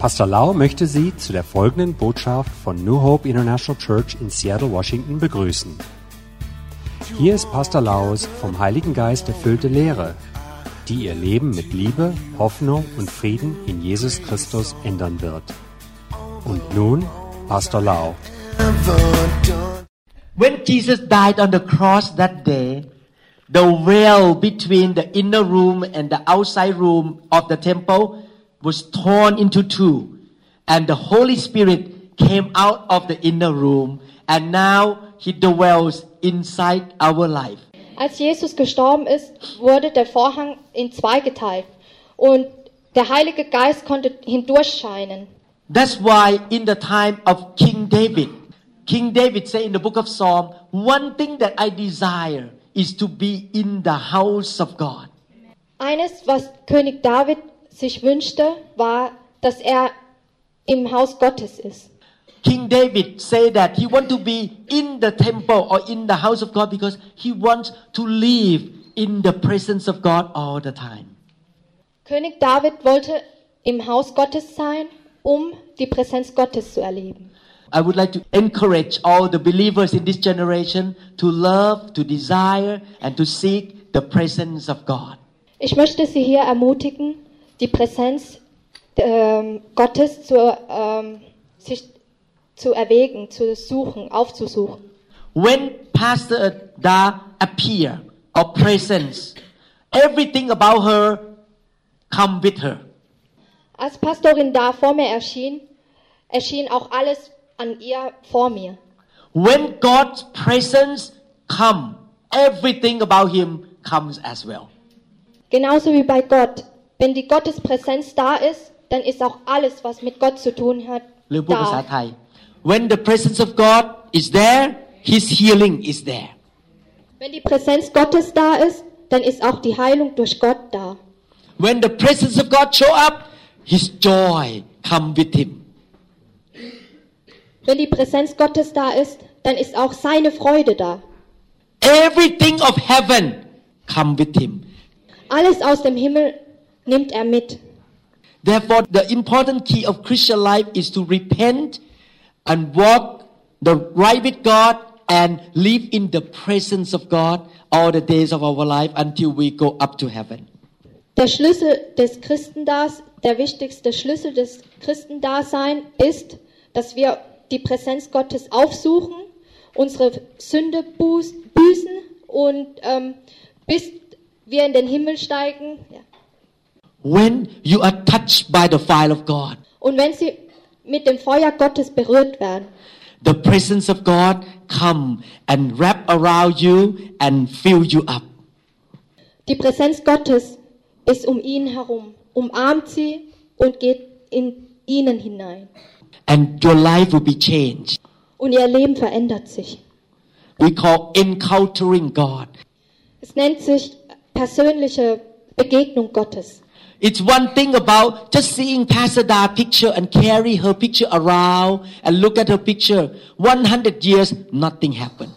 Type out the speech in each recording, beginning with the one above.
Pastor Lau möchte Sie zu der folgenden Botschaft von New Hope International Church in Seattle, Washington begrüßen. Hier ist Pastor Laus vom Heiligen Geist erfüllte Lehre, die Ihr Leben mit Liebe, Hoffnung und Frieden in Jesus Christus ändern wird. Und nun Pastor Lau. When Jesus died on the cross that day, the veil between the inner room and the outside room of the temple was torn into two, and the Holy Spirit came out of the inner room, and now He dwells inside our life. Als Jesus gestorben ist, wurde der Vorhang in zwei geteilt und der Heilige Geist konnte hindurchscheinen. That's why in the time of King David, King David said in the book of Psalm, one thing that I desire is to be in the house of God. Eines, was König David sich wünschte, war, dass er im Haus Gottes ist. King David said that he want to be in the temple or in the house of God because he wants to live in the presence of God all the time. König David wollte im Haus Gottes sein, um die Präsenz Gottes zu erleben. I would like to encourage all the believers in this generation to love, to desire, and to seek the presence of God. Ich möchte Sie hier ermutigen, die Präsenz ähm, Gottes zu, ähm, sich zu erwägen, zu suchen, aufzusuchen. When Pastor Da appear or presence, everything about her come with her. Als Pastorin da vor mir erschien, erschien auch alles an ihr vor mir. When God's presence come, everything about Him comes as well. Genauso wie bei Gott. Wenn die Gottespräsenz da ist, dann ist auch alles, was mit Gott zu tun hat, หรือพูดภาษา da. ไทย When the presence of God is there, His healing is there. Wenn die Präsenz Gottes da ist, dann ist auch die Heilung durch Gott da. When the presence of God show up, His joy come with Him. Wenn die Präsenz Gottes da ist, dann ist auch seine Freude da. Everything of heaven come with Him. Alles aus dem Himmel nimmt er mit. Therefore, the important key of Christian life is to repent and walk the right with God and live in the presence of God all the days of our life until we go up to heaven. Der Schlüssel des Christendas, der wichtigste Schlüssel des Christendasein ist, dass wir die Präsenz Gottes aufsuchen, unsere Sünde büßen und ähm, bis wir in den Himmel steigen. Ja. When you are touched by the fire of God, Und wenn sie mit dem Feuer Gottes berührt werden, the presence of God come and wrap around you and fill you up. die Präsenz Gottes ist um ihn herum, umarmt sie und geht in ihnen hinein. And your life will be changed. Und ihr Leben verändert sich. We call encountering God. Es nennt sich persönliche Begegnung Gottes. It's one thing about just seeing Pastor Da picture and carry her picture around and look at her picture. 100 years, nothing happened.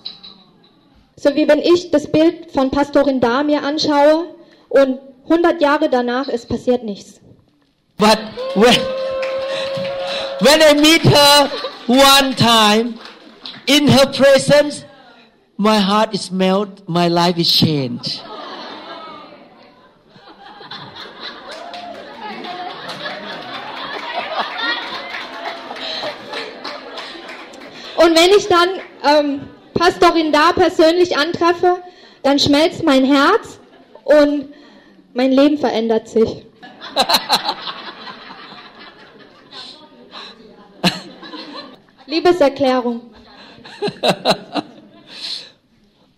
So wie wenn ich das Bild von Pastorin Da mir anschaue und 100 Jahre danach es passiert nichts. But when, when I meet her one time in her presence, my heart is melted, my life is changed. Und wenn ich dann ähm, Pastorin Da persönlich antreffe, dann schmelzt mein Herz und mein Leben verändert sich. Liebeserklärung.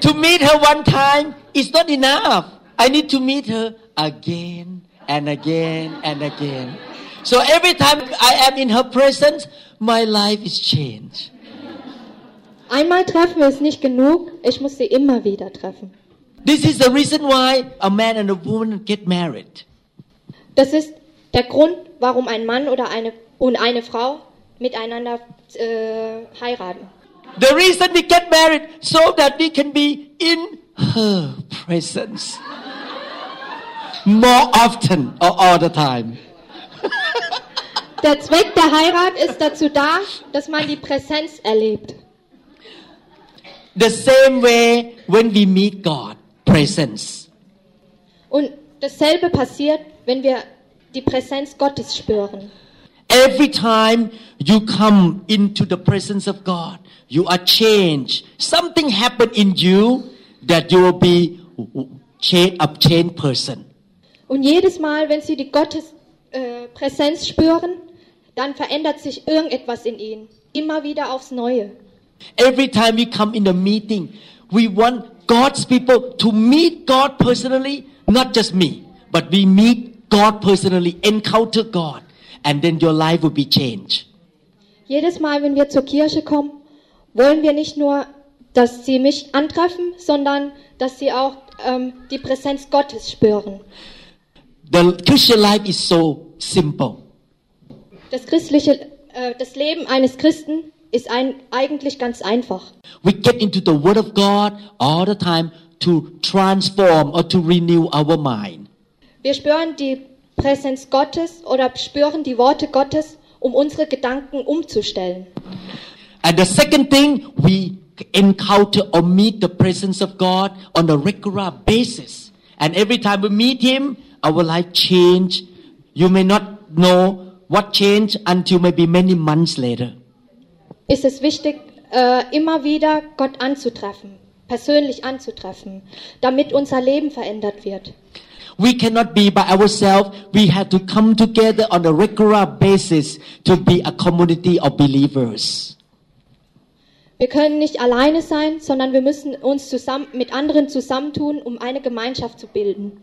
To meet her one time is not enough. I need to meet her again and again and again. So every time I am in her presence, my life is changed. Einmal treffen ist nicht genug, ich muss sie immer wieder treffen. This is the reason why a man and a woman get married. Das ist der Grund, warum ein Mann oder eine und eine Frau miteinander äh, heiraten. The reason we get married so that we can be in her presence more often or all the time. Der Zweck der Heirat ist dazu da, dass man die Präsenz erlebt. The same way when we meet God, presence. Und dasselbe passiert, wenn wir die Präsenz Gottes spüren. Every time you come into the presence of God, you are changed. Something happened in you that you will be a changed person. Und jedes Mal, wenn sie die Gottes äh, Präsenz spüren, dann verändert sich irgendetwas in ihnen. Immer wieder aufs Neue. Every time we come in a meeting, we want God's people to meet God personally, not just me, but we meet God personally, encounter God, and then your life will be changed. Jedes Mal, wenn wir zur Kirche kommen, wollen wir nicht nur, dass sie mich antreffen, sondern dass sie auch ähm, die Präsenz Gottes spüren. The Christian life is so simple. Das christliche, äh, das Leben eines Christen ist ein, eigentlich ganz einfach. We get into the Word of God all the time to transform or to renew our mind. Wir spüren die Präsenz Gottes oder spüren die Worte Gottes, um unsere Gedanken umzustellen. And the second thing, we encounter or meet the presence of God on a regular basis. And every time we meet Him, our life change. You may not know what changed until maybe many months later. Ist es wichtig, äh, immer wieder Gott anzutreffen, persönlich anzutreffen, damit unser Leben verändert wird. We cannot be by ourselves. We have to come together on a regular basis to be a community of believers. Wir können nicht alleine sein, sondern wir müssen uns zusammen, mit anderen zusammentun, um eine Gemeinschaft zu bilden.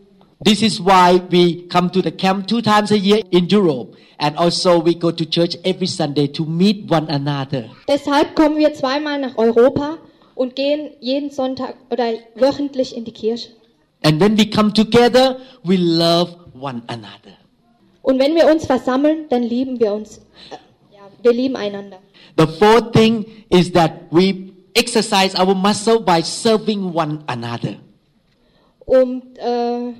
This is why we come to the camp two times a year in Europe. And also we go to church every Sunday to meet one another. Deshalb kommen wir zweimal nach Europa und gehen jeden Sonntag oder wöchentlich in die Kirche. And when we come together, we love one another. Und wenn wir uns versammeln, dann lieben wir uns. Äh, ja, wir lieben einander. The fourth thing is that we exercise our muscle by serving one another. Um äh,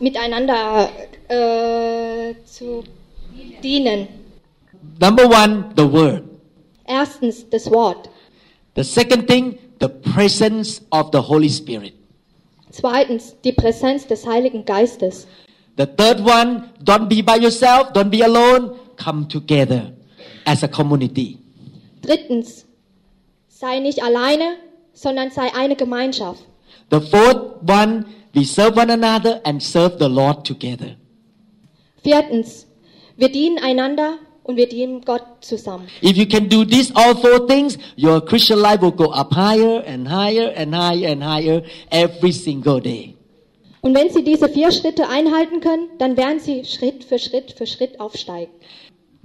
miteinander äh, zu dienen. Number one, the word. Erstens das Wort. The second thing, the presence of the Holy Spirit. Zweitens die Präsenz des Heiligen Geistes. The third one, don't be by yourself, don't be alone, come together as a community. Drittens sei nicht alleine, sondern sei eine Gemeinschaft. The fourth one, we serve one another and serve the Lord together. Viertens wir dienen einander und wir dienen Gott zusammen. If you can do these all four things, your Christian life will go up higher and higher and higher and higher every single day. Und wenn Sie diese vier Schritte einhalten können, dann werden Sie Schritt für Schritt für Schritt aufsteigen.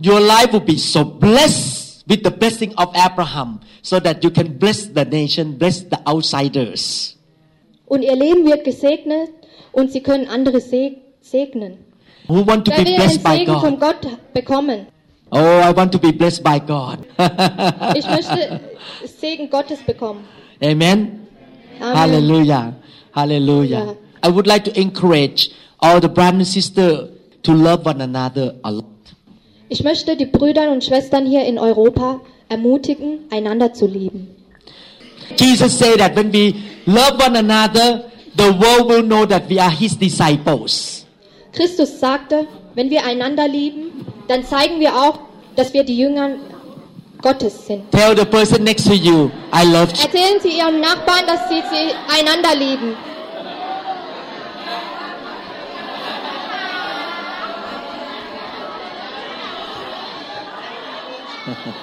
Your life will be so blessed with the blessing of Abraham so that you can bless the nation, bless the outsiders. Und Ihr Leben wird gesegnet und Sie können andere seg segnen. Who want to Wer be blessed by Segen von God? Gott bekommen? Oh, I want to be blessed by God. Ich möchte Segen Gottes bekommen. Amen. Amen. Hallelujah. Hallelujah. Yeah. I would like to encourage all the brothers and sisters to love one another a lot. Ich möchte die Brüder und Schwestern hier in Europa ermutigen, einander zu lieben. Jesus said that when we love one another, the world will know that we are his disciples. Christus sagte, wenn wir einander lieben, dann zeigen wir auch, dass wir die Jünger Gottes sind. Tell the person next to you, I love you. Erzählen Sie Ihrem Nachbarn, dass Sie, sie einander lieben.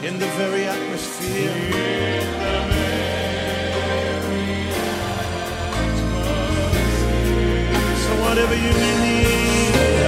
presence in the very atmosphere. So whatever you may need.